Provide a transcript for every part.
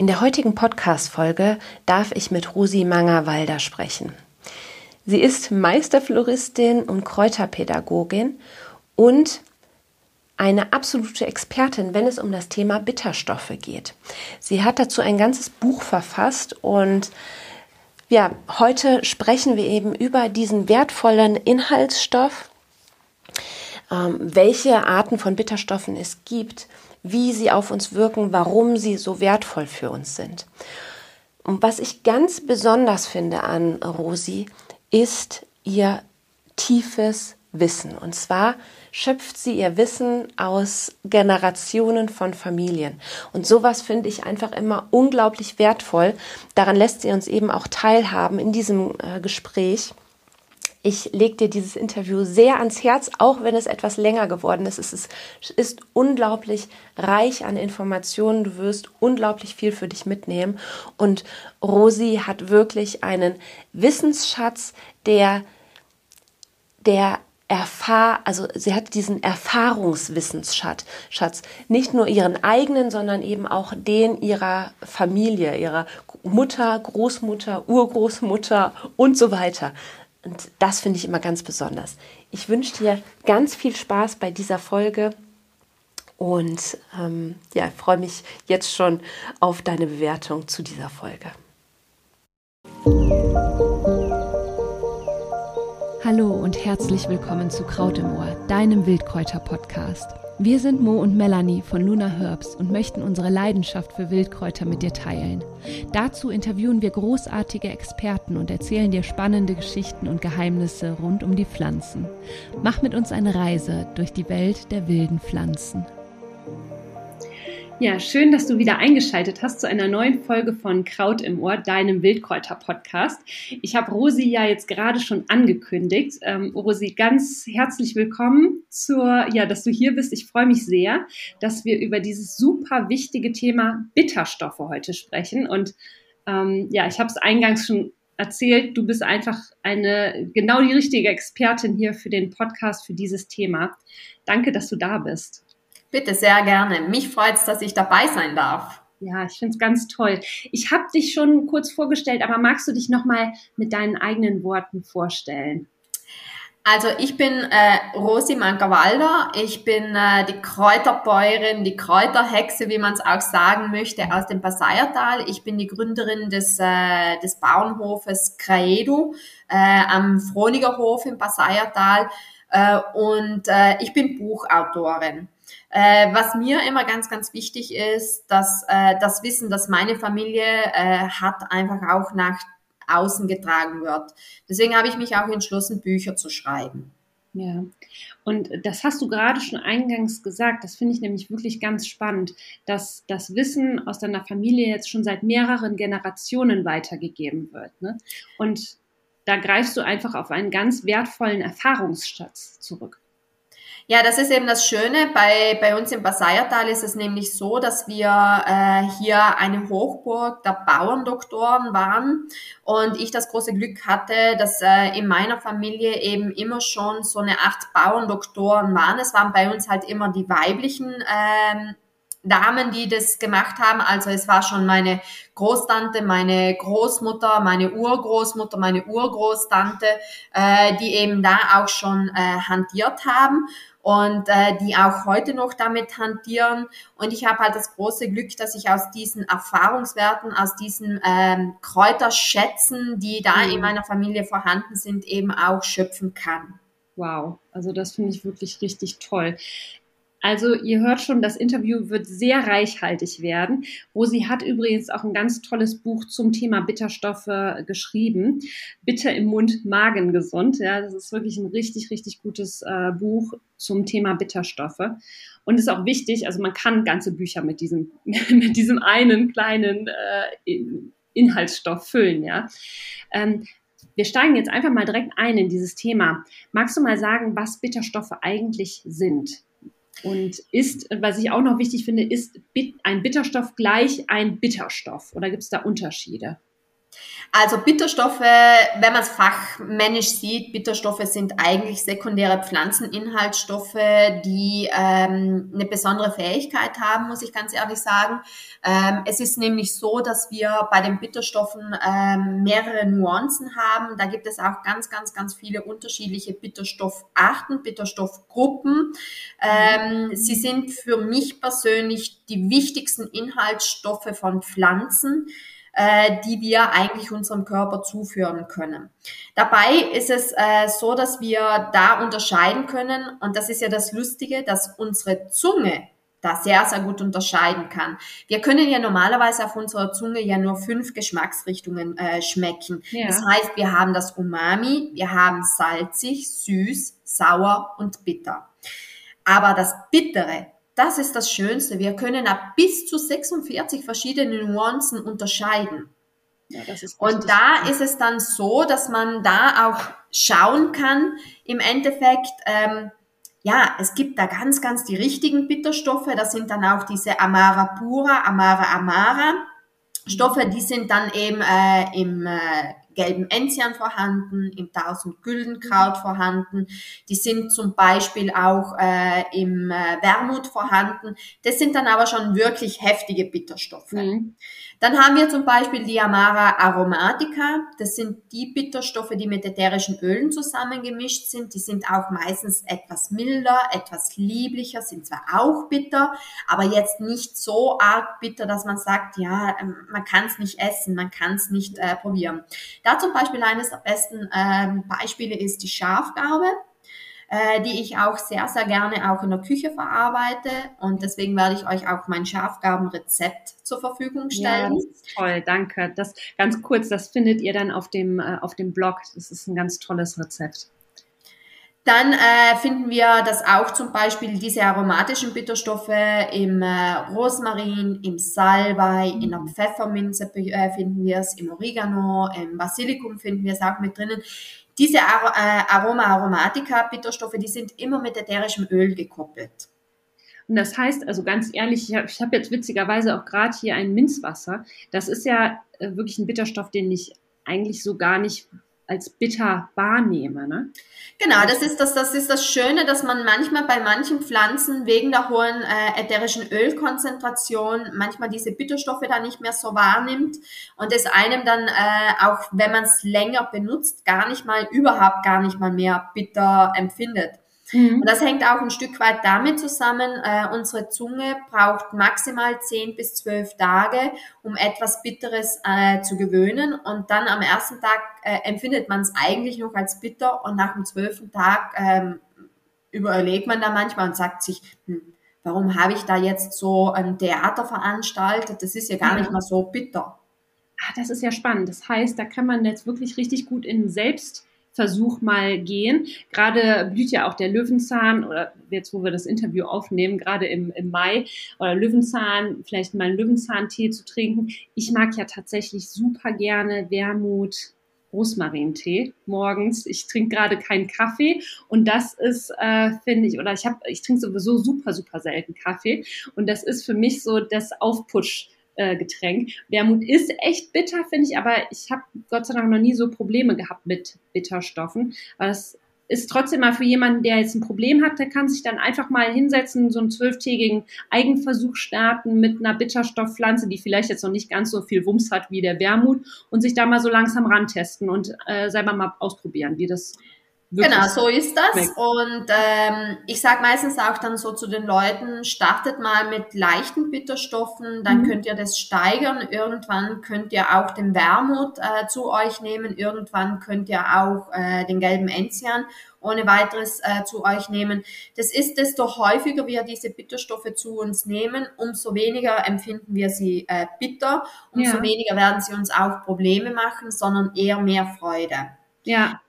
In der heutigen Podcast-Folge darf ich mit Rosi Manger-Walder sprechen. Sie ist Meisterfloristin und Kräuterpädagogin und eine absolute Expertin, wenn es um das Thema Bitterstoffe geht. Sie hat dazu ein ganzes Buch verfasst und ja, heute sprechen wir eben über diesen wertvollen Inhaltsstoff, ähm, welche Arten von Bitterstoffen es gibt, wie sie auf uns wirken, warum sie so wertvoll für uns sind. Und was ich ganz besonders finde an Rosi, ist ihr tiefes Wissen. Und zwar schöpft sie ihr Wissen aus Generationen von Familien. Und sowas finde ich einfach immer unglaublich wertvoll. Daran lässt sie uns eben auch teilhaben in diesem äh, Gespräch. Ich lege dir dieses Interview sehr ans Herz, auch wenn es etwas länger geworden ist. Es ist, ist, unglaublich reich an Informationen. Du wirst unglaublich viel für dich mitnehmen. Und Rosi hat wirklich einen Wissensschatz, der, der erfahr, also sie hat diesen Erfahrungswissensschatz, Schatz, nicht nur ihren eigenen, sondern eben auch den ihrer Familie, ihrer Mutter, Großmutter, Urgroßmutter und so weiter. Und das finde ich immer ganz besonders. Ich wünsche dir ganz viel Spaß bei dieser Folge und ähm, ja, freue mich jetzt schon auf deine Bewertung zu dieser Folge. Hallo und herzlich willkommen zu Kraut im Ohr, deinem Wildkräuter-Podcast. Wir sind Mo und Melanie von Luna Herbs und möchten unsere Leidenschaft für Wildkräuter mit dir teilen. Dazu interviewen wir großartige Experten und erzählen dir spannende Geschichten und Geheimnisse rund um die Pflanzen. Mach mit uns eine Reise durch die Welt der wilden Pflanzen. Ja, schön, dass du wieder eingeschaltet hast zu einer neuen Folge von Kraut im Ohr, deinem Wildkräuter-Podcast. Ich habe Rosi ja jetzt gerade schon angekündigt. Ähm, Rosi, ganz herzlich willkommen zur, ja, dass du hier bist. Ich freue mich sehr, dass wir über dieses super wichtige Thema Bitterstoffe heute sprechen. Und ähm, ja, ich habe es eingangs schon erzählt, du bist einfach eine genau die richtige Expertin hier für den Podcast, für dieses Thema. Danke, dass du da bist. Bitte, sehr gerne. Mich freut es, dass ich dabei sein darf. Ja, ich finde es ganz toll. Ich habe dich schon kurz vorgestellt, aber magst du dich nochmal mit deinen eigenen Worten vorstellen? Also ich bin äh, Rosi Mankerwalder. Ich bin äh, die Kräuterbäuerin, die Kräuterhexe, wie man es auch sagen möchte, aus dem Passaiertal. Ich bin die Gründerin des, äh, des Bauernhofes Kraedu äh, am Froniger Hof im Passaiertal. Äh, und äh, ich bin Buchautorin. Äh, was mir immer ganz, ganz wichtig ist, dass äh, das Wissen, das meine Familie äh, hat, einfach auch nach außen getragen wird. Deswegen habe ich mich auch entschlossen, Bücher zu schreiben. Ja, und das hast du gerade schon eingangs gesagt. Das finde ich nämlich wirklich ganz spannend, dass das Wissen aus deiner Familie jetzt schon seit mehreren Generationen weitergegeben wird. Ne? Und da greifst du einfach auf einen ganz wertvollen Erfahrungsschatz zurück. Ja, das ist eben das Schöne. Bei, bei uns im Basaiertal ist es nämlich so, dass wir äh, hier eine Hochburg der Bauerndoktoren waren und ich das große Glück hatte, dass äh, in meiner Familie eben immer schon so eine acht Bauerndoktoren waren. Es waren bei uns halt immer die weiblichen ähm, Damen, die das gemacht haben. Also es war schon meine Großtante, meine Großmutter, meine Urgroßmutter, meine Urgroßtante, äh, die eben da auch schon äh, hantiert haben und äh, die auch heute noch damit hantieren. Und ich habe halt das große Glück, dass ich aus diesen Erfahrungswerten, aus diesen ähm, Kräuterschätzen, die da mhm. in meiner Familie vorhanden sind, eben auch schöpfen kann. Wow, also das finde ich wirklich richtig toll. Also ihr hört schon, das Interview wird sehr reichhaltig werden. Rosi hat übrigens auch ein ganz tolles Buch zum Thema Bitterstoffe geschrieben. Bitter im Mund, Magen gesund. Ja, das ist wirklich ein richtig, richtig gutes äh, Buch zum Thema Bitterstoffe. Und ist auch wichtig, also man kann ganze Bücher mit diesem, mit diesem einen kleinen äh, Inhaltsstoff füllen, ja. Ähm, wir steigen jetzt einfach mal direkt ein in dieses Thema. Magst du mal sagen, was Bitterstoffe eigentlich sind? Und ist, was ich auch noch wichtig finde, ist ein Bitterstoff gleich ein Bitterstoff? Oder gibt es da Unterschiede? Also Bitterstoffe, wenn man es fachmännisch sieht, Bitterstoffe sind eigentlich sekundäre Pflanzeninhaltsstoffe, die ähm, eine besondere Fähigkeit haben, muss ich ganz ehrlich sagen. Ähm, es ist nämlich so, dass wir bei den Bitterstoffen ähm, mehrere Nuancen haben. Da gibt es auch ganz, ganz, ganz viele unterschiedliche Bitterstoffarten, Bitterstoffgruppen. Ähm, sie sind für mich persönlich die wichtigsten Inhaltsstoffe von Pflanzen äh, die wir eigentlich unserem Körper zuführen können. Dabei ist es äh, so, dass wir da unterscheiden können, und das ist ja das Lustige, dass unsere Zunge da sehr, sehr gut unterscheiden kann. Wir können ja normalerweise auf unserer Zunge ja nur fünf Geschmacksrichtungen äh, schmecken. Ja. Das heißt, wir haben das Umami, wir haben salzig, süß, sauer und bitter. Aber das Bittere, das ist das Schönste. Wir können ab bis zu 46 verschiedene Nuancen unterscheiden. Ja, und da ist es dann so, dass man da auch schauen kann, im Endeffekt, ähm, ja, es gibt da ganz, ganz die richtigen Bitterstoffe. Das sind dann auch diese Amara pura, Amara amara. Stoffe, die sind dann eben äh, im äh, gelben Enzian vorhanden, im Tausend Güldenkraut vorhanden. Die sind zum Beispiel auch äh, im äh, Wermut vorhanden. Das sind dann aber schon wirklich heftige Bitterstoffe. Mhm. Dann haben wir zum Beispiel die Amara aromatica. Das sind die Bitterstoffe, die mit ätherischen Ölen zusammengemischt sind. Die sind auch meistens etwas milder, etwas lieblicher, sind zwar auch bitter, aber jetzt nicht so arg bitter, dass man sagt, ja, ähm, man kann es nicht essen, man kann es nicht äh, probieren. Da zum Beispiel eines der besten ähm, Beispiele ist die Schafgarbe äh, die ich auch sehr, sehr gerne auch in der Küche verarbeite. Und deswegen werde ich euch auch mein Schafgarbenrezept zur Verfügung stellen. Ja, toll, danke. Das ganz kurz, das findet ihr dann auf dem, äh, auf dem Blog. Das ist ein ganz tolles Rezept. Dann äh, finden wir das auch zum Beispiel diese aromatischen Bitterstoffe im äh, Rosmarin, im Salbei, in der Pfefferminze äh, finden wir es, im Oregano, im Basilikum finden wir es auch mit drinnen. Diese äh, Aroma Aromatica Bitterstoffe, die sind immer mit ätherischem Öl gekoppelt. Und das heißt, also ganz ehrlich, ich habe hab jetzt witzigerweise auch gerade hier ein Minzwasser. Das ist ja äh, wirklich ein Bitterstoff, den ich eigentlich so gar nicht als bitter wahrnehme. Ne? Genau, das ist das, das ist das Schöne, dass man manchmal bei manchen Pflanzen wegen der hohen äh, ätherischen Ölkonzentration manchmal diese Bitterstoffe dann nicht mehr so wahrnimmt und es einem dann äh, auch, wenn man es länger benutzt, gar nicht mal überhaupt gar nicht mal mehr bitter empfindet. Mhm. Und das hängt auch ein Stück weit damit zusammen, äh, unsere Zunge braucht maximal 10 bis 12 Tage, um etwas Bitteres äh, zu gewöhnen. Und dann am ersten Tag äh, empfindet man es eigentlich noch als bitter und nach dem zwölften Tag ähm, überlegt man da manchmal und sagt sich, hm, warum habe ich da jetzt so ein Theater veranstaltet? Das ist ja gar nicht mal so bitter. Ah, das ist ja spannend. Das heißt, da kann man jetzt wirklich richtig gut in Selbst Versuch mal gehen. Gerade blüht ja auch der Löwenzahn oder jetzt, wo wir das Interview aufnehmen, gerade im, im Mai oder Löwenzahn, vielleicht mal einen Löwenzahntee zu trinken. Ich mag ja tatsächlich super gerne Wermut, Rosmarintee morgens. Ich trinke gerade keinen Kaffee und das ist, äh, finde ich, oder ich habe, ich trinke sowieso super, super selten Kaffee und das ist für mich so das Aufputsch äh, Getränk. Wermut ist echt bitter, finde ich, aber ich habe Gott sei Dank noch nie so Probleme gehabt mit Bitterstoffen. Das ist trotzdem mal für jemanden, der jetzt ein Problem hat, der kann sich dann einfach mal hinsetzen, so einen zwölftägigen Eigenversuch starten mit einer Bitterstoffpflanze, die vielleicht jetzt noch nicht ganz so viel Wumms hat wie der Wermut und sich da mal so langsam rantesten und äh, selber mal ausprobieren, wie das Genau, so ist das. Und ähm, ich sage meistens auch dann so zu den Leuten, startet mal mit leichten Bitterstoffen, dann mhm. könnt ihr das steigern. Irgendwann könnt ihr auch den Wermut äh, zu euch nehmen. Irgendwann könnt ihr auch äh, den gelben Enzian ohne weiteres äh, zu euch nehmen. Das ist, desto häufiger wir diese Bitterstoffe zu uns nehmen, umso weniger empfinden wir sie äh, bitter, umso ja. weniger werden sie uns auch Probleme machen, sondern eher mehr Freude. Ja.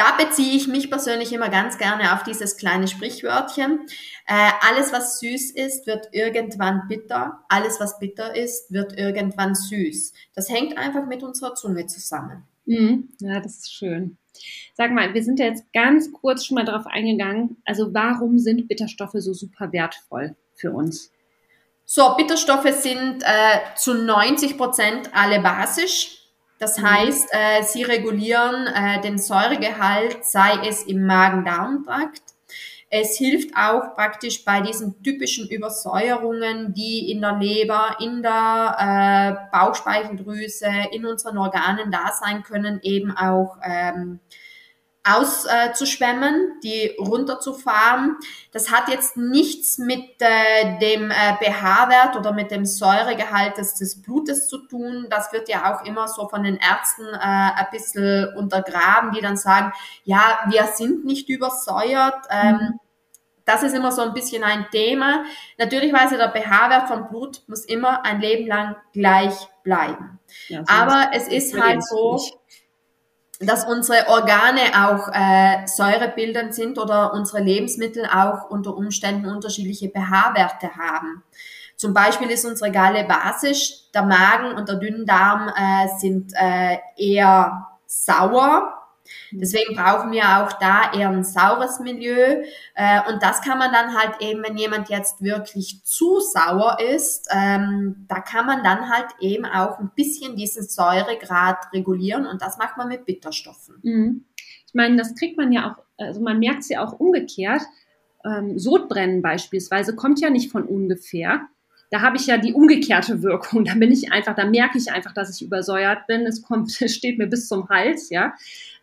Da beziehe ich mich persönlich immer ganz gerne auf dieses kleine Sprichwörtchen. Äh, alles, was süß ist, wird irgendwann bitter. Alles, was bitter ist, wird irgendwann süß. Das hängt einfach mit unserer Zunge zusammen. Mhm. Ja, das ist schön. Sag mal, wir sind ja jetzt ganz kurz schon mal darauf eingegangen. Also warum sind Bitterstoffe so super wertvoll für uns? So, Bitterstoffe sind äh, zu 90 Prozent alle basisch. Das mhm. heißt, äh, sie regulieren äh, den Säuregehalt, sei es im Magen-Darm-Trakt. Es hilft auch praktisch bei diesen typischen Übersäuerungen, die in der Leber, in der äh, Bauchspeicheldrüse, in unseren Organen da sein können, eben auch ähm, auszuschwemmen, äh, die runterzufahren. Das hat jetzt nichts mit äh, dem äh, pH-Wert oder mit dem Säuregehalt des, des, Blutes zu tun. Das wird ja auch immer so von den Ärzten äh, ein bisschen untergraben, die dann sagen, ja, wir sind nicht übersäuert. Ähm, mhm. Das ist immer so ein bisschen ein Thema. Natürlich weiß der pH-Wert vom Blut muss immer ein Leben lang gleich bleiben. Ja, Aber es ist halt so, nicht dass unsere Organe auch äh, säurebildend sind oder unsere Lebensmittel auch unter Umständen unterschiedliche pH-Werte haben. Zum Beispiel ist unsere Galle basisch, der Magen und der Dünndarm äh, sind äh, eher sauer Deswegen brauchen wir auch da eher ein saures Milieu. Äh, und das kann man dann halt eben, wenn jemand jetzt wirklich zu sauer ist, ähm, da kann man dann halt eben auch ein bisschen diesen Säuregrad regulieren und das macht man mit Bitterstoffen. Mhm. Ich meine, das kriegt man ja auch, also man merkt es ja auch umgekehrt. Ähm, Sodbrennen beispielsweise kommt ja nicht von ungefähr da habe ich ja die umgekehrte Wirkung. Da bin ich einfach, da merke ich einfach, dass ich übersäuert bin. Es kommt, es steht mir bis zum Hals, ja.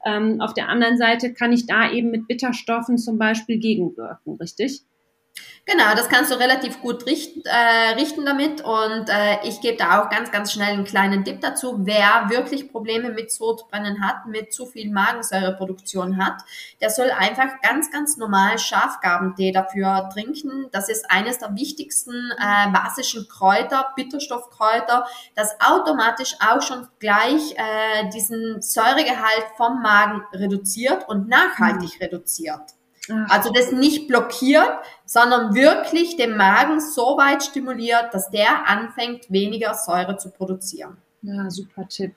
Ähm, auf der anderen Seite kann ich da eben mit Bitterstoffen zum Beispiel gegenwirken, richtig? Genau, das kannst du relativ gut richten, äh, richten damit und äh, ich gebe da auch ganz, ganz schnell einen kleinen Tipp dazu. Wer wirklich Probleme mit Sodbrennen hat, mit zu viel Magensäureproduktion hat, der soll einfach ganz, ganz normal Schafgabentee dafür trinken. Das ist eines der wichtigsten äh, basischen Kräuter, Bitterstoffkräuter, das automatisch auch schon gleich äh, diesen Säuregehalt vom Magen reduziert und nachhaltig mhm. reduziert. Also das nicht blockiert, sondern wirklich den Magen so weit stimuliert, dass der anfängt, weniger Säure zu produzieren. Ja, super Tipp.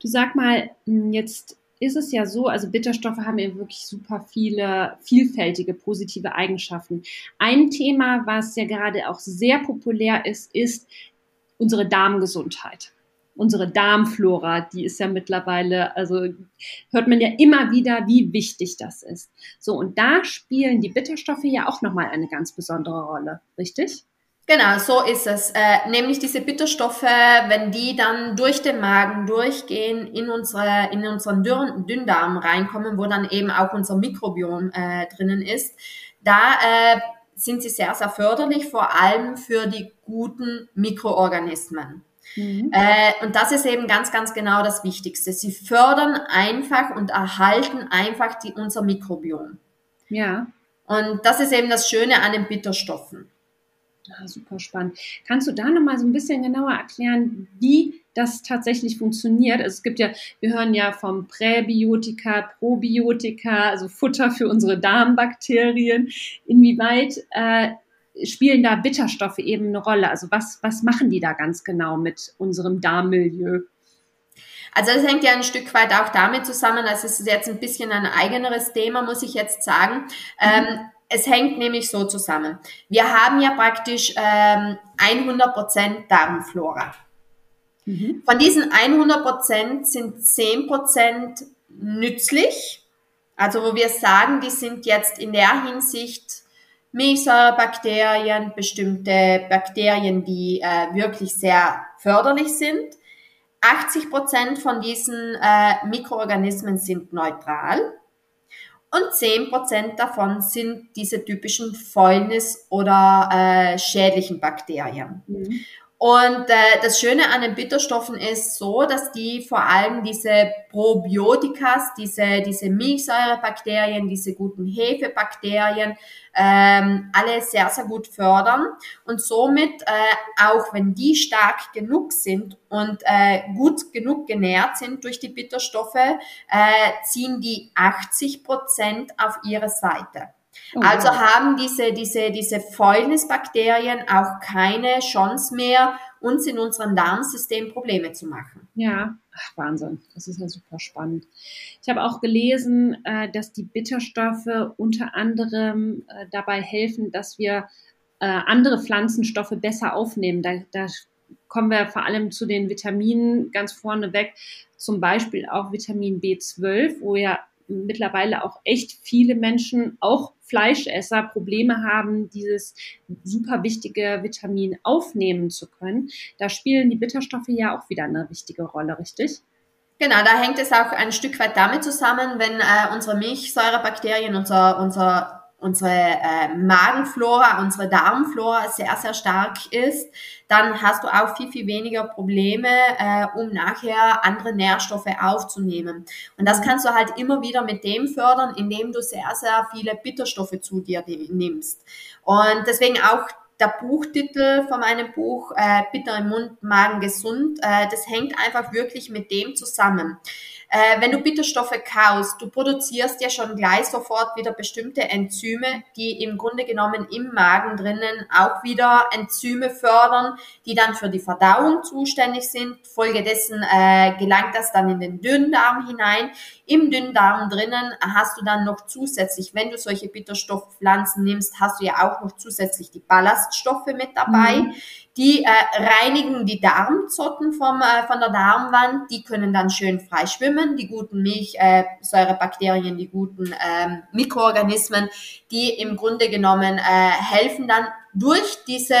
Du sag mal, hm, jetzt ist es ja so, also Bitterstoffe haben ja wirklich super viele vielfältige positive Eigenschaften. Ein Thema, was ja gerade auch sehr populär ist, ist unsere Darmgesundheit unsere Darmflora, die ist ja mittlerweile, also hört man ja immer wieder, wie wichtig das ist. So, und da spielen die Bitterstoffe ja auch nochmal eine ganz besondere Rolle, richtig? Genau, so ist es. Äh, nämlich diese Bitterstoffe, wenn die dann durch den Magen durchgehen, in, unsere, in unseren Dürren, Dünndarm reinkommen, wo dann eben auch unser Mikrobiom äh, drinnen ist, da äh, sind sie sehr, sehr förderlich, vor allem für die guten Mikroorganismen. Mhm. Äh, und das ist eben ganz, ganz genau das Wichtigste. Sie fördern einfach und erhalten einfach die, unser Mikrobiom. Ja. Und das ist eben das Schöne an den Bitterstoffen. Ja, super spannend. Kannst du da nochmal so ein bisschen genauer erklären, wie das tatsächlich funktioniert? Also es gibt ja, wir hören ja vom Präbiotika, Probiotika, also Futter für unsere Darmbakterien. Inwieweit äh, spielen da Bitterstoffe eben eine Rolle? Also was, was machen die da ganz genau mit unserem Darmmilieu? Also das hängt ja ein Stück weit auch damit zusammen, das ist jetzt ein bisschen ein eigeneres Thema, muss ich jetzt sagen. Mhm. Ähm, es hängt nämlich so zusammen. Wir haben ja praktisch ähm, 100% Darmflora. Mhm. Von diesen 100% sind 10% nützlich. Also wo wir sagen, die sind jetzt in der Hinsicht Milchsäurebakterien, bestimmte Bakterien, die äh, wirklich sehr förderlich sind. 80 Prozent von diesen äh, Mikroorganismen sind neutral und 10 Prozent davon sind diese typischen Fäulnis- oder äh, schädlichen Bakterien. Mhm. Und äh, das Schöne an den Bitterstoffen ist so, dass die vor allem diese Probiotikas, diese, diese Milchsäurebakterien, diese guten Hefebakterien, ähm, alle sehr, sehr gut fördern. Und somit, äh, auch wenn die stark genug sind und äh, gut genug genährt sind durch die Bitterstoffe, äh, ziehen die 80 Prozent auf ihre Seite. Oh, also haben diese, diese, diese Fäulnisbakterien auch keine Chance mehr, uns in unserem Darmsystem Probleme zu machen. Ja, Ach, Wahnsinn. Das ist ja super spannend. Ich habe auch gelesen, äh, dass die Bitterstoffe unter anderem äh, dabei helfen, dass wir äh, andere Pflanzenstoffe besser aufnehmen. Da, da kommen wir vor allem zu den Vitaminen ganz vorneweg, zum Beispiel auch Vitamin B12, wo ja mittlerweile auch echt viele Menschen, auch Fleischesser, Probleme haben, dieses super wichtige Vitamin aufnehmen zu können. Da spielen die Bitterstoffe ja auch wieder eine wichtige Rolle, richtig? Genau, da hängt es auch ein Stück weit damit zusammen, wenn äh, unsere Milchsäurebakterien, unser, unser unsere äh, Magenflora, unsere Darmflora sehr, sehr stark ist, dann hast du auch viel, viel weniger Probleme, äh, um nachher andere Nährstoffe aufzunehmen. Und das kannst du halt immer wieder mit dem fördern, indem du sehr, sehr viele Bitterstoffe zu dir nimmst. Und deswegen auch der Buchtitel von meinem Buch, äh, Bitter im Mund, Magen gesund, äh, das hängt einfach wirklich mit dem zusammen. Äh, wenn du Bitterstoffe kaust, du produzierst ja schon gleich sofort wieder bestimmte Enzyme, die im Grunde genommen im Magen drinnen auch wieder Enzyme fördern, die dann für die Verdauung zuständig sind. Folgedessen äh, gelangt das dann in den Dünndarm hinein. Im Dünndarm drinnen hast du dann noch zusätzlich, wenn du solche Bitterstoffpflanzen nimmst, hast du ja auch noch zusätzlich die Ballaststoffe mit dabei. Mhm die äh, reinigen die Darmzotten vom, äh, von der Darmwand. Die können dann schön frei schwimmen. Die guten Milchsäurebakterien, äh, die guten ähm, Mikroorganismen, die im Grunde genommen äh, helfen dann durch diese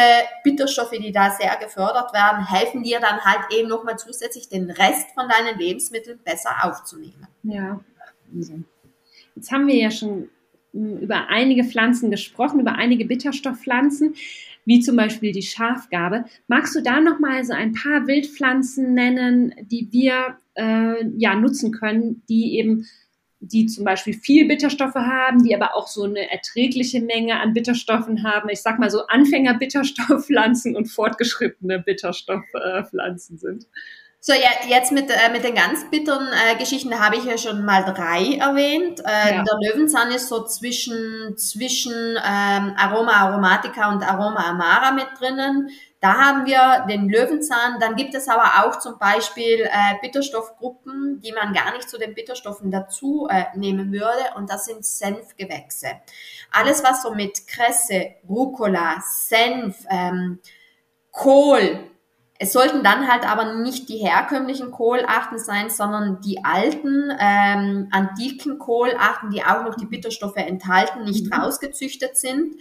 Bitterstoffe, die da sehr gefördert werden, helfen dir dann halt eben nochmal zusätzlich den Rest von deinen Lebensmitteln besser aufzunehmen. Ja, Jetzt haben wir ja schon hm, über einige Pflanzen gesprochen, über einige Bitterstoffpflanzen wie zum Beispiel die Schafgabe. Magst du da noch mal so ein paar Wildpflanzen nennen, die wir äh, ja nutzen können, die eben die zum Beispiel viel Bitterstoffe haben, die aber auch so eine erträgliche Menge an Bitterstoffen haben. Ich sag mal so Anfänger-Bitterstoffpflanzen und fortgeschrittene Bitterstoffpflanzen sind. So, ja, jetzt mit, äh, mit den ganz bitteren äh, Geschichten habe ich ja schon mal drei erwähnt. Äh, ja. Der Löwenzahn ist so zwischen, zwischen ähm, Aroma Aromatica und Aroma Amara mit drinnen. Da haben wir den Löwenzahn. Dann gibt es aber auch zum Beispiel äh, Bitterstoffgruppen, die man gar nicht zu den Bitterstoffen dazu äh, nehmen würde. Und das sind Senfgewächse. Alles, was so mit Kresse, Rucola, Senf, ähm, Kohl, es sollten dann halt aber nicht die herkömmlichen Kohlarten sein, sondern die alten, ähm, antiken Kohlarten, die auch noch die Bitterstoffe enthalten, nicht mhm. rausgezüchtet sind.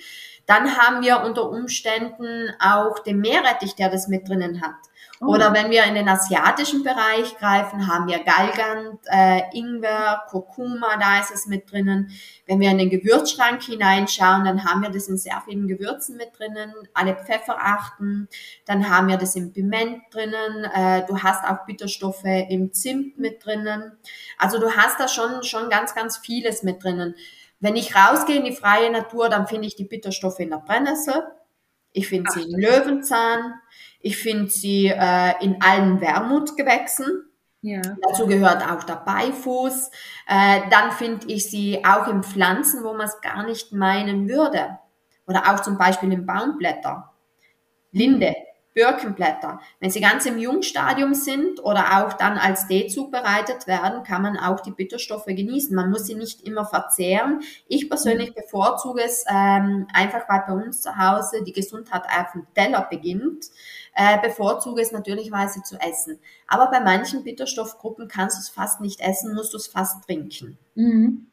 Dann haben wir unter Umständen auch den Meerrettich, der das mit drinnen hat. Oh. Oder wenn wir in den asiatischen Bereich greifen, haben wir Galgant, äh, Ingwer, Kurkuma, da ist es mit drinnen. Wenn wir in den Gewürzschrank hineinschauen, dann haben wir das in sehr vielen Gewürzen mit drinnen, alle Pfefferarten, dann haben wir das im Piment drinnen, äh, du hast auch Bitterstoffe im Zimt mit drinnen. Also du hast da schon, schon ganz, ganz vieles mit drinnen. Wenn ich rausgehe in die freie Natur, dann finde ich die Bitterstoffe in der Brennnessel. Ich finde sie im Löwenzahn. Ich finde sie äh, in allen Wermutgewächsen. Ja. Dazu gehört auch der Beifuß. Äh, dann finde ich sie auch in Pflanzen, wo man es gar nicht meinen würde. Oder auch zum Beispiel in Baumblätter. Linde, Birkenblätter. Wenn sie ganz im Jungstadium sind oder auch dann als Tee zubereitet werden, kann man auch die Bitterstoffe genießen. Man muss sie nicht immer verzehren. Ich persönlich bevorzuge es ähm, einfach, weil bei uns zu Hause die Gesundheit auf dem Teller beginnt, äh, bevorzuge es natürlichweise zu essen. Aber bei manchen Bitterstoffgruppen kannst du es fast nicht essen, musst du es fast trinken. Mhm.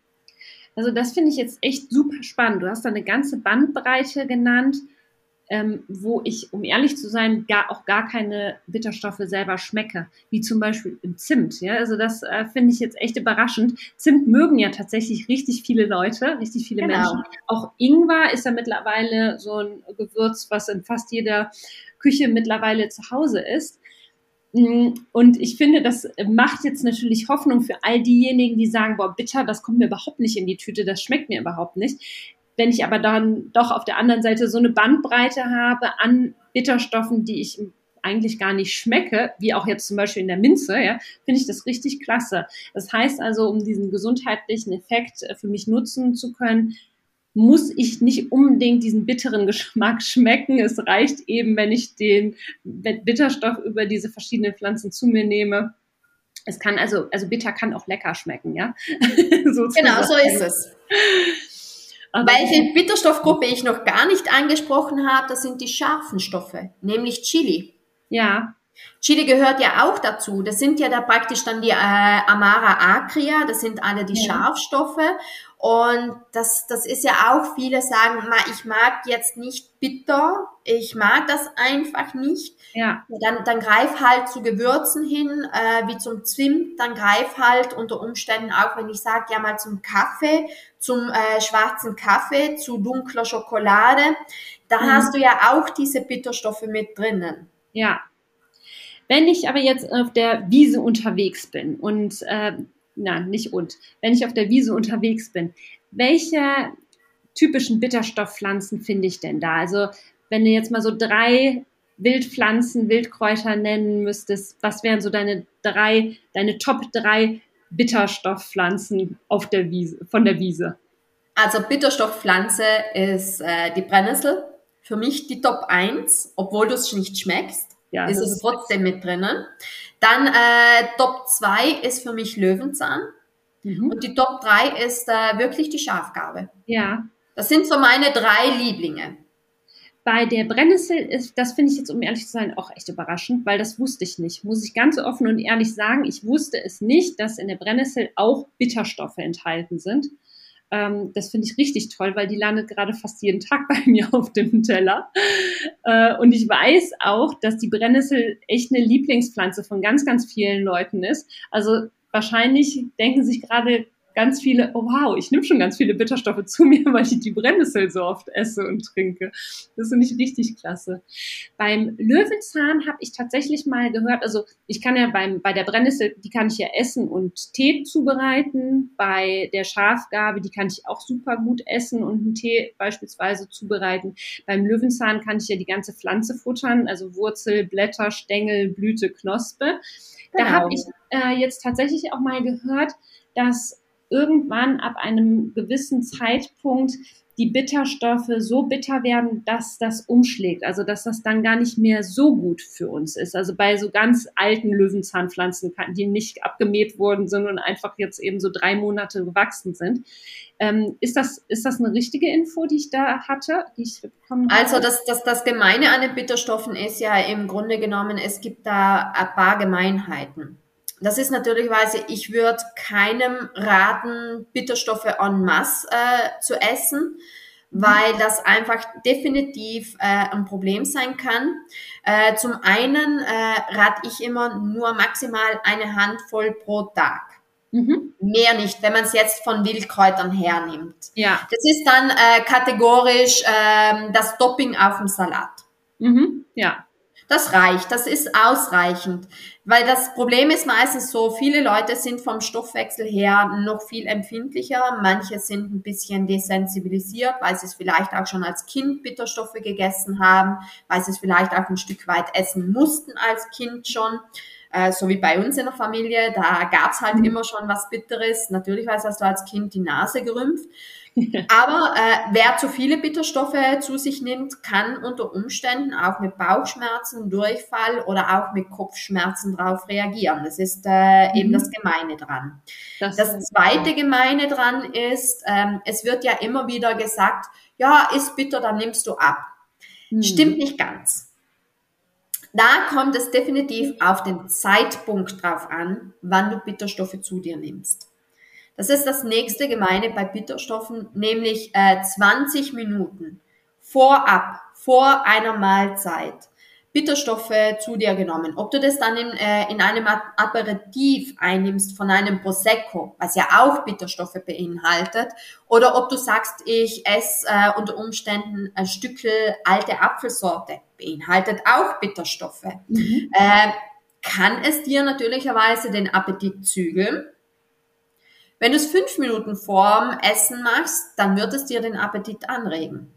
Also das finde ich jetzt echt super spannend. Du hast da eine ganze Bandbreite genannt ähm, wo ich, um ehrlich zu sein, gar, auch gar keine Bitterstoffe selber schmecke, wie zum Beispiel im Zimt. Ja? Also das äh, finde ich jetzt echt überraschend. Zimt mögen ja tatsächlich richtig viele Leute, richtig viele genau. Menschen. Auch Ingwer ist ja mittlerweile so ein Gewürz, was in fast jeder Küche mittlerweile zu Hause ist. Mm, und ich finde, das macht jetzt natürlich Hoffnung für all diejenigen, die sagen, boah, bitter, das kommt mir überhaupt nicht in die Tüte, das schmeckt mir überhaupt nicht. Wenn ich aber dann doch auf der anderen Seite so eine Bandbreite habe an Bitterstoffen, die ich eigentlich gar nicht schmecke, wie auch jetzt zum Beispiel in der Minze, ja, finde ich das richtig klasse. Das heißt also, um diesen gesundheitlichen Effekt äh, für mich nutzen zu können, muss ich nicht unbedingt diesen bitteren Geschmack schmecken. Es reicht eben, wenn ich den Bitterstoff über diese verschiedenen Pflanzen zu mir nehme. Es kann also, also bitter kann auch lecker schmecken, ja. genau, so ist es. Aber Welche Bitterstoffgruppe ich noch gar nicht angesprochen habe, das sind die scharfen Stoffe, nämlich Chili. Ja. Chili gehört ja auch dazu. Das sind ja da praktisch dann die äh, Amara acria, das sind alle die ja. Scharfstoffe. Und das, das ist ja auch, viele sagen, ich mag jetzt nicht bitter, ich mag das einfach nicht. Ja. Dann, dann greif halt zu Gewürzen hin, äh, wie zum Zimt, dann greif halt unter Umständen auch, wenn ich sage, ja mal zum Kaffee, zum äh, schwarzen Kaffee, zu dunkler Schokolade. Da mhm. hast du ja auch diese Bitterstoffe mit drinnen. Ja. Wenn ich aber jetzt auf der Wiese unterwegs bin und äh, na, nicht und, wenn ich auf der Wiese unterwegs bin, welche typischen Bitterstoffpflanzen finde ich denn da? Also, wenn du jetzt mal so drei Wildpflanzen, Wildkräuter nennen müsstest, was wären so deine drei, deine Top drei Bitterstoffpflanzen auf der Wiese, von der Wiese? Also Bitterstoffpflanze ist äh, die Brennnessel. Für mich die Top 1, obwohl du es nicht schmeckst, ja, ist es trotzdem mit drinnen. Dann äh, Top 2 ist für mich Löwenzahn. Mhm. Und die Top 3 ist äh, wirklich die Schafgarbe. Ja. Das sind so meine drei Lieblinge. Bei der Brennnessel ist, das finde ich jetzt, um ehrlich zu sein, auch echt überraschend, weil das wusste ich nicht. Muss ich ganz offen und ehrlich sagen, ich wusste es nicht, dass in der Brennnessel auch Bitterstoffe enthalten sind. Ähm, das finde ich richtig toll, weil die landet gerade fast jeden Tag bei mir auf dem Teller. Äh, und ich weiß auch, dass die Brennnessel echt eine Lieblingspflanze von ganz, ganz vielen Leuten ist. Also wahrscheinlich denken sich gerade ganz viele, oh wow, ich nehme schon ganz viele Bitterstoffe zu mir, weil ich die Brennnessel so oft esse und trinke. Das finde ich richtig klasse. Beim Löwenzahn habe ich tatsächlich mal gehört, also ich kann ja beim, bei der Brennnessel, die kann ich ja essen und Tee zubereiten. Bei der Schafgabe, die kann ich auch super gut essen und einen Tee beispielsweise zubereiten. Beim Löwenzahn kann ich ja die ganze Pflanze futtern, also Wurzel, Blätter, Stängel, Blüte, Knospe. Genau. Da habe ich äh, jetzt tatsächlich auch mal gehört, dass irgendwann ab einem gewissen Zeitpunkt die Bitterstoffe so bitter werden, dass das umschlägt. Also dass das dann gar nicht mehr so gut für uns ist. Also bei so ganz alten Löwenzahnpflanzen, die nicht abgemäht worden sind und einfach jetzt eben so drei Monate gewachsen sind. Ähm, ist, das, ist das eine richtige Info, die ich da hatte, die ich bekommen? Also das, das, das Gemeine an den Bitterstoffen ist ja im Grunde genommen, es gibt da ein paar Gemeinheiten. Das ist natürlich ich würde keinem raten, Bitterstoffe en masse äh, zu essen, mhm. weil das einfach definitiv äh, ein Problem sein kann. Äh, zum einen äh, rate ich immer nur maximal eine Handvoll pro Tag. Mhm. Mehr nicht, wenn man es jetzt von Wildkräutern hernimmt. Ja. Das ist dann äh, kategorisch äh, das Topping auf dem Salat. Mhm. Ja. Das reicht, das ist ausreichend, weil das Problem ist meistens so, viele Leute sind vom Stoffwechsel her noch viel empfindlicher, manche sind ein bisschen desensibilisiert, weil sie es vielleicht auch schon als Kind Bitterstoffe gegessen haben, weil sie es vielleicht auch ein Stück weit essen mussten als Kind schon. Äh, so wie bei uns in der Familie, da gab's halt mhm. immer schon was Bitteres. Natürlich weiß, hast du als Kind die Nase gerümpft. Aber äh, wer zu viele Bitterstoffe zu sich nimmt, kann unter Umständen auch mit Bauchschmerzen, Durchfall oder auch mit Kopfschmerzen darauf reagieren. Das ist äh, mhm. eben das Gemeine dran. Das, das zweite Gemeine dran ist, ähm, es wird ja immer wieder gesagt, ja, ist bitter, dann nimmst du ab. Mhm. Stimmt nicht ganz. Da kommt es definitiv auf den Zeitpunkt drauf an, wann du Bitterstoffe zu dir nimmst. Das ist das nächste Gemeine bei Bitterstoffen, nämlich äh, 20 Minuten vorab, vor einer Mahlzeit, Bitterstoffe zu dir genommen. Ob du das dann in, äh, in einem Aperitif einnimmst von einem Prosecco, was ja auch Bitterstoffe beinhaltet, oder ob du sagst, ich esse äh, unter Umständen ein Stückel alte Apfelsorte, beinhaltet auch Bitterstoffe, mhm. äh, kann es dir natürlicherweise den Appetit zügeln wenn du es fünf Minuten vorm Essen machst, dann wird es dir den Appetit anregen.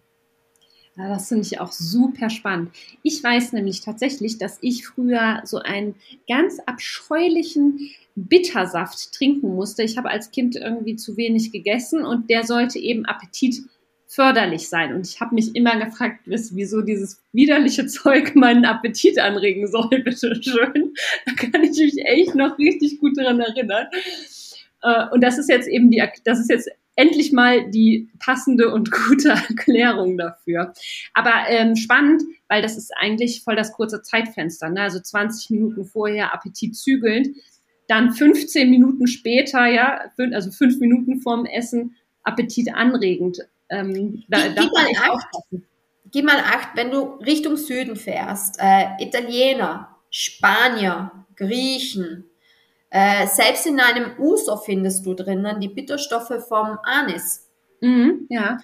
Ja, das finde ich auch super spannend. Ich weiß nämlich tatsächlich, dass ich früher so einen ganz abscheulichen Bittersaft trinken musste. Ich habe als Kind irgendwie zu wenig gegessen und der sollte eben Appetit förderlich sein. Und ich habe mich immer gefragt, wieso dieses widerliche Zeug meinen Appetit anregen soll, bitteschön. Da kann ich mich echt noch richtig gut daran erinnern. Äh, und das ist jetzt eben die, das ist jetzt endlich mal die passende und gute Erklärung dafür. Aber ähm, spannend, weil das ist eigentlich voll das kurze Zeitfenster. Ne? Also 20 Minuten vorher Appetit zügelnd, dann 15 Minuten später, ja, also fünf Minuten vorm Essen Appetit anregend. Ähm, da, gib, gib, mal acht, gib mal acht, wenn du Richtung Süden fährst, äh, Italiener, Spanier, Griechen, äh, selbst in einem Uso findest du drinnen die Bitterstoffe vom Anis. Mhm, ja.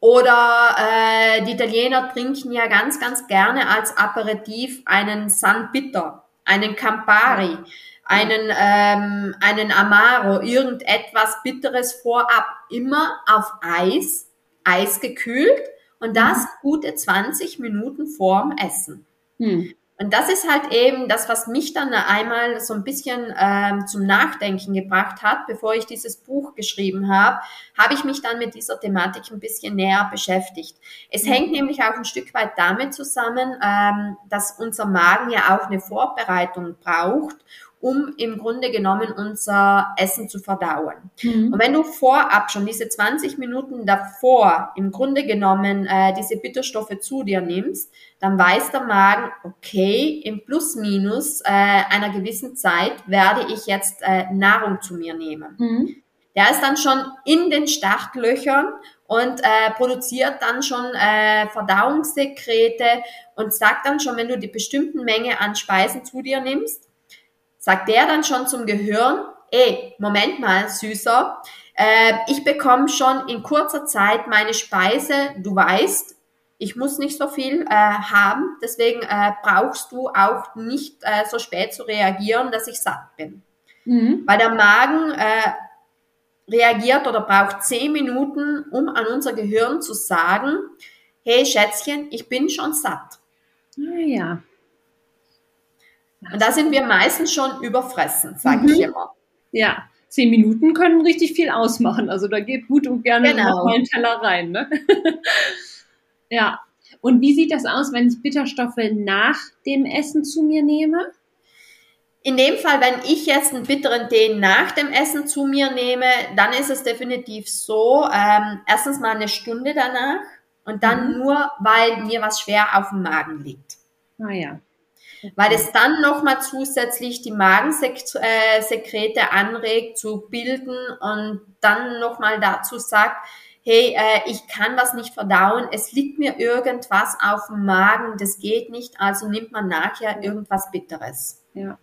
Oder äh, die Italiener trinken ja ganz, ganz gerne als Aperitif einen San Bitter, einen Campari, einen, ähm, einen Amaro, irgendetwas Bitteres vorab, immer auf Eis, Eis gekühlt und das mhm. gute 20 Minuten vorm Essen. Hm. Und das ist halt eben das, was mich dann einmal so ein bisschen ähm, zum Nachdenken gebracht hat, bevor ich dieses Buch geschrieben habe, habe ich mich dann mit dieser Thematik ein bisschen näher beschäftigt. Es mhm. hängt nämlich auch ein Stück weit damit zusammen, ähm, dass unser Magen ja auch eine Vorbereitung braucht um im Grunde genommen unser Essen zu verdauen. Mhm. Und wenn du vorab schon diese 20 Minuten davor im Grunde genommen äh, diese Bitterstoffe zu dir nimmst, dann weiß der Magen, okay, im Plus-Minus äh, einer gewissen Zeit werde ich jetzt äh, Nahrung zu mir nehmen. Mhm. Der ist dann schon in den Startlöchern und äh, produziert dann schon äh, Verdauungssekrete und sagt dann schon, wenn du die bestimmten Menge an Speisen zu dir nimmst, sagt der dann schon zum Gehirn, ey, Moment mal, Süßer, äh, ich bekomme schon in kurzer Zeit meine Speise, du weißt, ich muss nicht so viel äh, haben, deswegen äh, brauchst du auch nicht äh, so spät zu reagieren, dass ich satt bin. Mhm. Weil der Magen äh, reagiert oder braucht zehn Minuten, um an unser Gehirn zu sagen, hey Schätzchen, ich bin schon satt. Ah, ja. Und da sind wir meistens schon überfressen, sage mhm. ich immer. Ja, zehn Minuten können richtig viel ausmachen. Also da geht gut und gerne genau. noch mal ein Teller rein. Ne? ja. Und wie sieht das aus, wenn ich Bitterstoffe nach dem Essen zu mir nehme? In dem Fall, wenn ich jetzt einen bitteren Tee nach dem Essen zu mir nehme, dann ist es definitiv so, ähm, erstens mal eine Stunde danach und dann mhm. nur, weil mir was schwer auf dem Magen liegt. Ah ja weil es dann nochmal zusätzlich die Magensekrete anregt zu bilden und dann nochmal dazu sagt, hey, äh, ich kann was nicht verdauen, es liegt mir irgendwas auf dem Magen, das geht nicht, also nimmt man nachher irgendwas Bitteres. Ja.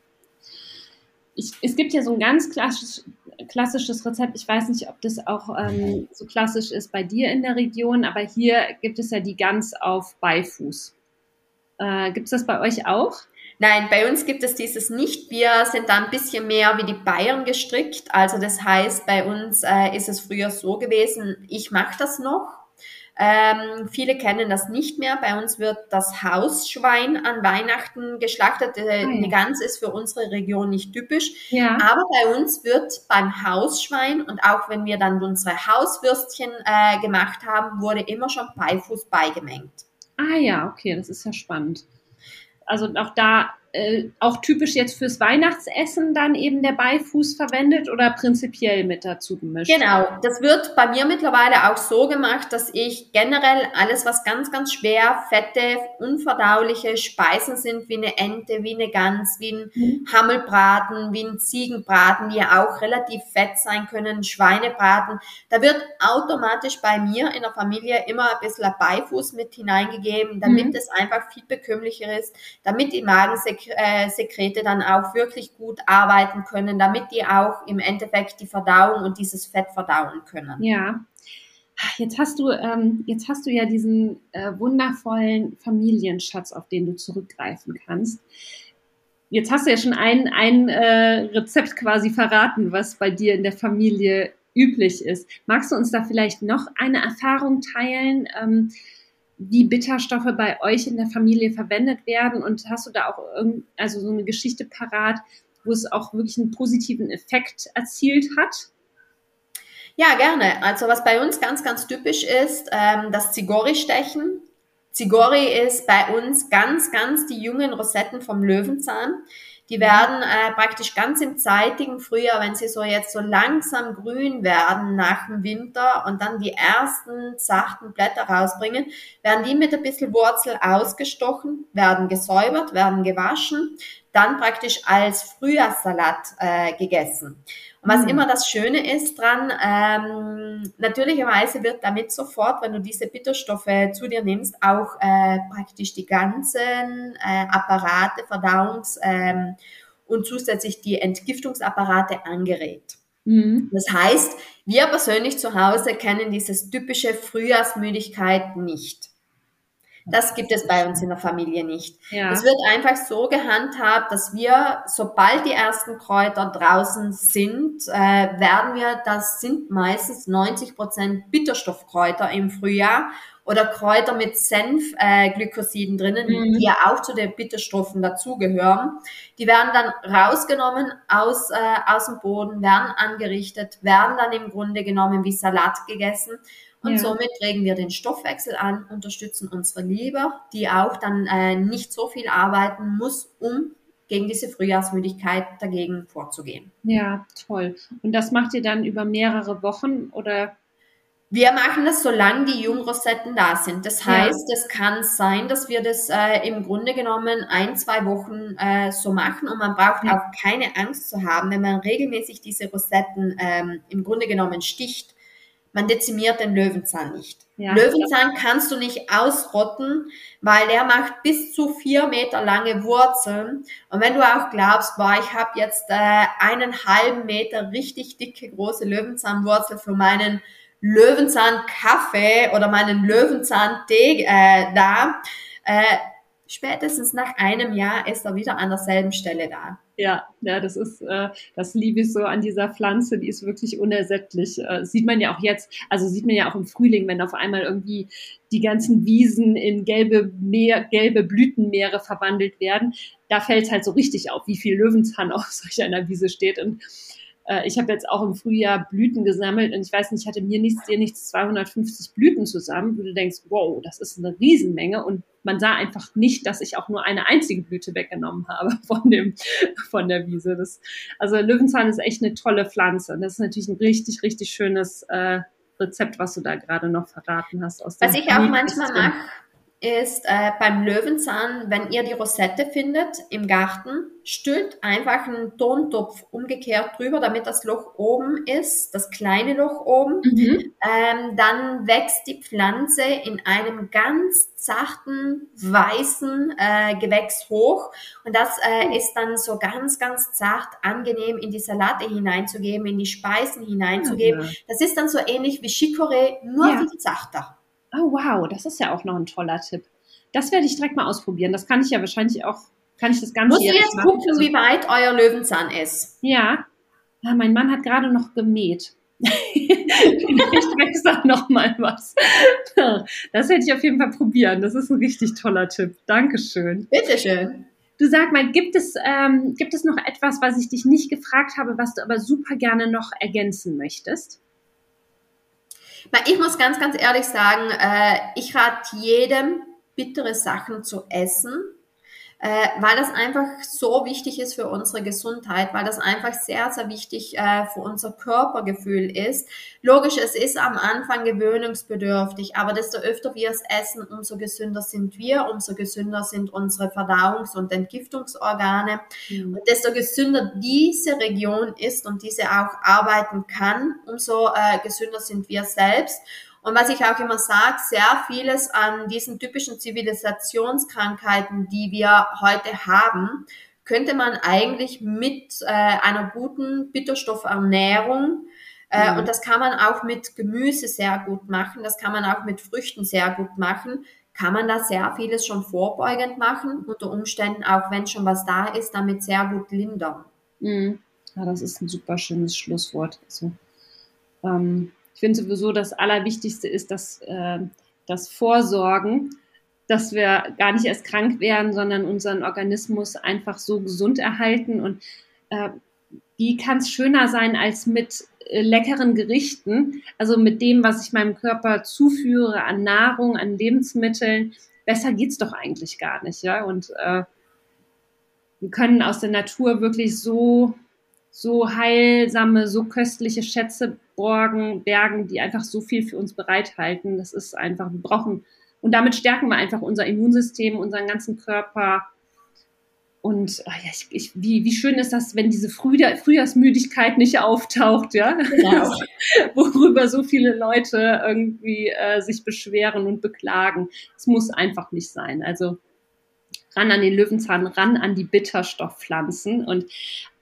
Ich, es gibt ja so ein ganz klassisch, klassisches Rezept. Ich weiß nicht, ob das auch ähm, so klassisch ist bei dir in der Region, aber hier gibt es ja die Gans auf Beifuß. Äh, Gibt es das bei euch auch? Nein, bei uns gibt es dieses nicht. Wir sind da ein bisschen mehr wie die Bayern gestrickt. Also das heißt, bei uns äh, ist es früher so gewesen, ich mache das noch. Ähm, viele kennen das nicht mehr. Bei uns wird das Hausschwein an Weihnachten geschlachtet. Äh, oh Gans ist für unsere Region nicht typisch. Ja. Aber bei uns wird beim Hausschwein und auch wenn wir dann unsere Hauswürstchen äh, gemacht haben, wurde immer schon Beifuß beigemengt. Ah ja, okay, das ist ja spannend. Also auch da äh, auch typisch jetzt fürs Weihnachtsessen dann eben der Beifuß verwendet oder prinzipiell mit dazu gemischt? Genau, das wird bei mir mittlerweile auch so gemacht, dass ich generell alles, was ganz, ganz schwer, fette, unverdauliche Speisen sind, wie eine Ente, wie eine Gans, wie ein mhm. Hammelbraten, wie ein Ziegenbraten, die ja auch relativ fett sein können, Schweinebraten, da wird automatisch bei mir in der Familie immer ein bisschen Beifuß mit hineingegeben, damit mhm. es einfach viel bekömmlicher ist, damit die Magensäcke äh, Sekrete dann auch wirklich gut arbeiten können, damit die auch im Endeffekt die Verdauung und dieses Fett verdauen können. Ja. Jetzt hast du, ähm, jetzt hast du ja diesen äh, wundervollen Familienschatz, auf den du zurückgreifen kannst. Jetzt hast du ja schon ein, ein äh, Rezept quasi verraten, was bei dir in der Familie üblich ist. Magst du uns da vielleicht noch eine Erfahrung teilen? Ähm, wie Bitterstoffe bei euch in der Familie verwendet werden und hast du da auch also so eine Geschichte parat, wo es auch wirklich einen positiven Effekt erzielt hat? Ja, gerne. Also was bei uns ganz, ganz typisch ist, ähm, das Zigori-Stechen. Zigori ist bei uns ganz, ganz die jungen Rosetten vom Löwenzahn. Die werden äh, praktisch ganz im zeitigen Frühjahr, wenn sie so jetzt so langsam grün werden nach dem Winter und dann die ersten zarten Blätter rausbringen, werden die mit ein bisschen Wurzel ausgestochen, werden gesäubert, werden gewaschen, dann praktisch als Frühjahrssalat äh, gegessen. Was mhm. immer das Schöne ist dran, ähm, natürlicherweise wird damit sofort, wenn du diese Bitterstoffe zu dir nimmst, auch äh, praktisch die ganzen äh, Apparate, Verdauungs- ähm, und zusätzlich die Entgiftungsapparate angeregt. Mhm. Das heißt, wir persönlich zu Hause kennen dieses typische Frühjahrsmüdigkeit nicht. Das gibt es bei uns in der Familie nicht. Ja. Es wird einfach so gehandhabt, dass wir, sobald die ersten Kräuter draußen sind, äh, werden wir, das sind meistens 90 Prozent Bitterstoffkräuter im Frühjahr oder Kräuter mit Senfglykosiden äh, drinnen, mhm. die ja auch zu den Bitterstoffen dazugehören. Die werden dann rausgenommen aus, äh, aus dem Boden, werden angerichtet, werden dann im Grunde genommen wie Salat gegessen. Und ja. somit regen wir den Stoffwechsel an, unterstützen unsere Leber, die auch dann äh, nicht so viel arbeiten muss, um gegen diese Frühjahrsmüdigkeit dagegen vorzugehen. Ja, toll. Und das macht ihr dann über mehrere Wochen oder? Wir machen das, solange die Jungrosetten da sind. Das heißt, es kann sein, dass wir das äh, im Grunde genommen ein, zwei Wochen äh, so machen und man braucht ja. auch keine Angst zu haben, wenn man regelmäßig diese Rosetten ähm, im Grunde genommen sticht man dezimiert den Löwenzahn nicht. Ja. Löwenzahn kannst du nicht ausrotten, weil der macht bis zu vier Meter lange Wurzeln. Und wenn du auch glaubst, boah, ich habe jetzt äh, einen halben Meter richtig dicke, große Löwenzahnwurzel für meinen Löwenzahnkaffee oder meinen Löwenzahntee äh, da, äh, spätestens nach einem Jahr ist er wieder an derselben Stelle da. Ja, ja, das ist, äh, das liebe ich so an dieser Pflanze, die ist wirklich unersättlich. Äh, sieht man ja auch jetzt, also sieht man ja auch im Frühling, wenn auf einmal irgendwie die ganzen Wiesen in gelbe, Meer, gelbe Blütenmeere verwandelt werden. Da fällt halt so richtig auf, wie viel Löwenzahn auf solch einer Wiese steht. Und äh, ich habe jetzt auch im Frühjahr Blüten gesammelt und ich weiß nicht, ich hatte mir nichts, dir nichts 250 Blüten zusammen, wo du denkst, wow, das ist eine Riesenmenge und man sah einfach nicht, dass ich auch nur eine einzige Blüte weggenommen habe von dem, von der Wiese. Das, also Löwenzahn ist echt eine tolle Pflanze. Das ist natürlich ein richtig, richtig schönes äh, Rezept, was du da gerade noch verraten hast. Aus was ich auch manchmal mache, ist äh, beim Löwenzahn, wenn ihr die Rosette findet im Garten, stülpt einfach einen Tontopf umgekehrt drüber, damit das Loch oben ist, das kleine Loch oben. Mhm. Ähm, dann wächst die Pflanze in einem ganz zarten, weißen äh, Gewächs hoch. Und das äh, ist dann so ganz, ganz zart, angenehm in die Salate hineinzugeben, in die Speisen hineinzugeben. Ja. Das ist dann so ähnlich wie Chicorée, nur ja. viel zarter. Oh wow, das ist ja auch noch ein toller Tipp. Das werde ich direkt mal ausprobieren. Das kann ich ja wahrscheinlich auch, kann ich das Ganze Musst du jetzt machen? gucken, wie weit euer Löwenzahn ist. Ja. ja mein Mann hat gerade noch gemäht. ich wechsle noch mal was. Das werde ich auf jeden Fall probieren. Das ist ein richtig toller Tipp. Dankeschön. Bitteschön. Du sag mal, gibt es, ähm, gibt es noch etwas, was ich dich nicht gefragt habe, was du aber super gerne noch ergänzen möchtest? Ich muss ganz, ganz ehrlich sagen, äh, ich rate jedem, bittere Sachen zu essen, äh, weil das einfach so wichtig ist für unsere Gesundheit, weil das einfach sehr, sehr wichtig äh, für unser Körpergefühl ist. Logisch, es ist am Anfang gewöhnungsbedürftig, aber desto öfter wir es essen, umso gesünder sind wir, umso gesünder sind unsere Verdauungs- und Entgiftungsorgane. Mhm. Und desto gesünder diese Region ist und diese auch arbeiten kann, umso äh, gesünder sind wir selbst. Und was ich auch immer sage, sehr vieles an diesen typischen Zivilisationskrankheiten, die wir heute haben, könnte man eigentlich mit äh, einer guten Bitterstoffernährung äh, mhm. und das kann man auch mit Gemüse sehr gut machen, das kann man auch mit Früchten sehr gut machen, kann man da sehr vieles schon vorbeugend machen, unter Umständen auch wenn schon was da ist, damit sehr gut lindern. Mhm. Ja, das ist ein super schönes Schlusswort. Also, ähm, ich finde sowieso, das Allerwichtigste ist, dass äh, das Vorsorgen, dass wir gar nicht erst krank werden, sondern unseren Organismus einfach so gesund erhalten. Und äh, wie kann es schöner sein als mit äh, leckeren Gerichten, also mit dem, was ich meinem Körper zuführe an Nahrung, an Lebensmitteln. Besser geht's doch eigentlich gar nicht, ja. Und äh, wir können aus der Natur wirklich so, so heilsame, so köstliche Schätze borgen, bergen, die einfach so viel für uns bereithalten. Das ist einfach, wir brauchen, und damit stärken wir einfach unser Immunsystem, unseren ganzen Körper. Und ach ja, ich, ich, wie, wie schön ist das, wenn diese Frühjahr, Frühjahrsmüdigkeit nicht auftaucht, ja? Genau. Worüber so viele Leute irgendwie äh, sich beschweren und beklagen. Es muss einfach nicht sein. Also ran an den Löwenzahn, ran an die Bitterstoffpflanzen. Und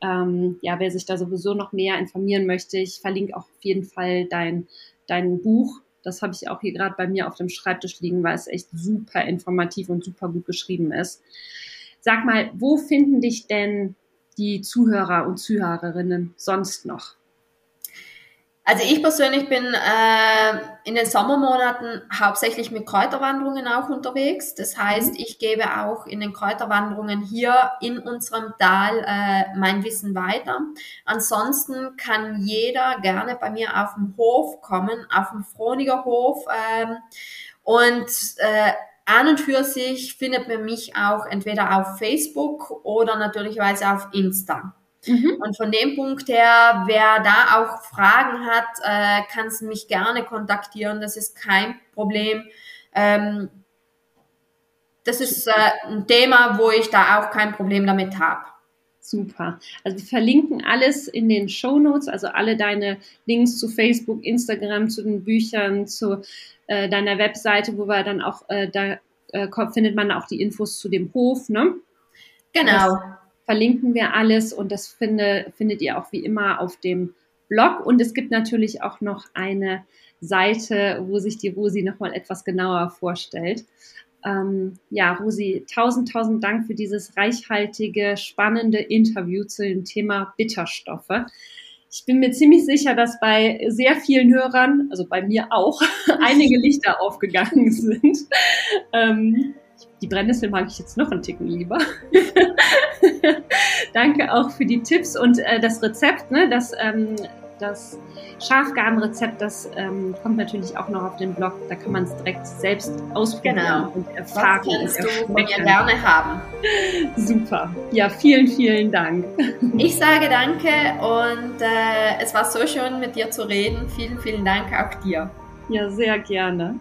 ähm, ja, wer sich da sowieso noch mehr informieren möchte, ich verlinke auch auf jeden Fall dein, dein Buch. Das habe ich auch hier gerade bei mir auf dem Schreibtisch liegen, weil es echt super informativ und super gut geschrieben ist. Sag mal, wo finden dich denn die Zuhörer und Zuhörerinnen sonst noch? Also ich persönlich bin äh, in den Sommermonaten hauptsächlich mit Kräuterwanderungen auch unterwegs. Das heißt, mhm. ich gebe auch in den Kräuterwanderungen hier in unserem Tal äh, mein Wissen weiter. Ansonsten kann jeder gerne bei mir auf dem Hof kommen, auf dem Froniger Hof. Ähm, und äh, an und für sich findet man mich auch entweder auf Facebook oder natürlicherweise auf Insta. Mhm. Und von dem Punkt her, wer da auch Fragen hat, äh, kann mich gerne kontaktieren. Das ist kein Problem. Ähm, das ist äh, ein Thema, wo ich da auch kein Problem damit habe. Super. Also wir verlinken alles in den Show Notes, also alle deine Links zu Facebook, Instagram, zu den Büchern, zu äh, deiner Webseite, wo wir dann auch, äh, da äh, findet man auch die Infos zu dem Hof, ne? Genau. Das, verlinken wir alles und das finde, findet ihr auch wie immer auf dem Blog. Und es gibt natürlich auch noch eine Seite, wo sich die Rosi nochmal etwas genauer vorstellt. Ähm, ja, Rosi, tausend, tausend Dank für dieses reichhaltige, spannende Interview zu dem Thema Bitterstoffe. Ich bin mir ziemlich sicher, dass bei sehr vielen Hörern, also bei mir auch, einige Lichter aufgegangen sind. Ähm, die Brennnessel mag ich jetzt noch einen Ticken lieber. Danke auch für die Tipps und äh, das Rezept, ne, das, ähm, das Schafgarnrezept, das ähm, kommt natürlich auch noch auf den Blog. Da kann man es direkt selbst ausprobieren genau. und erfahren. Das kannst du von mir gerne haben. Super. Ja, vielen, vielen Dank. Ich sage danke und äh, es war so schön mit dir zu reden. Vielen, vielen Dank auch dir. Ja, sehr gerne.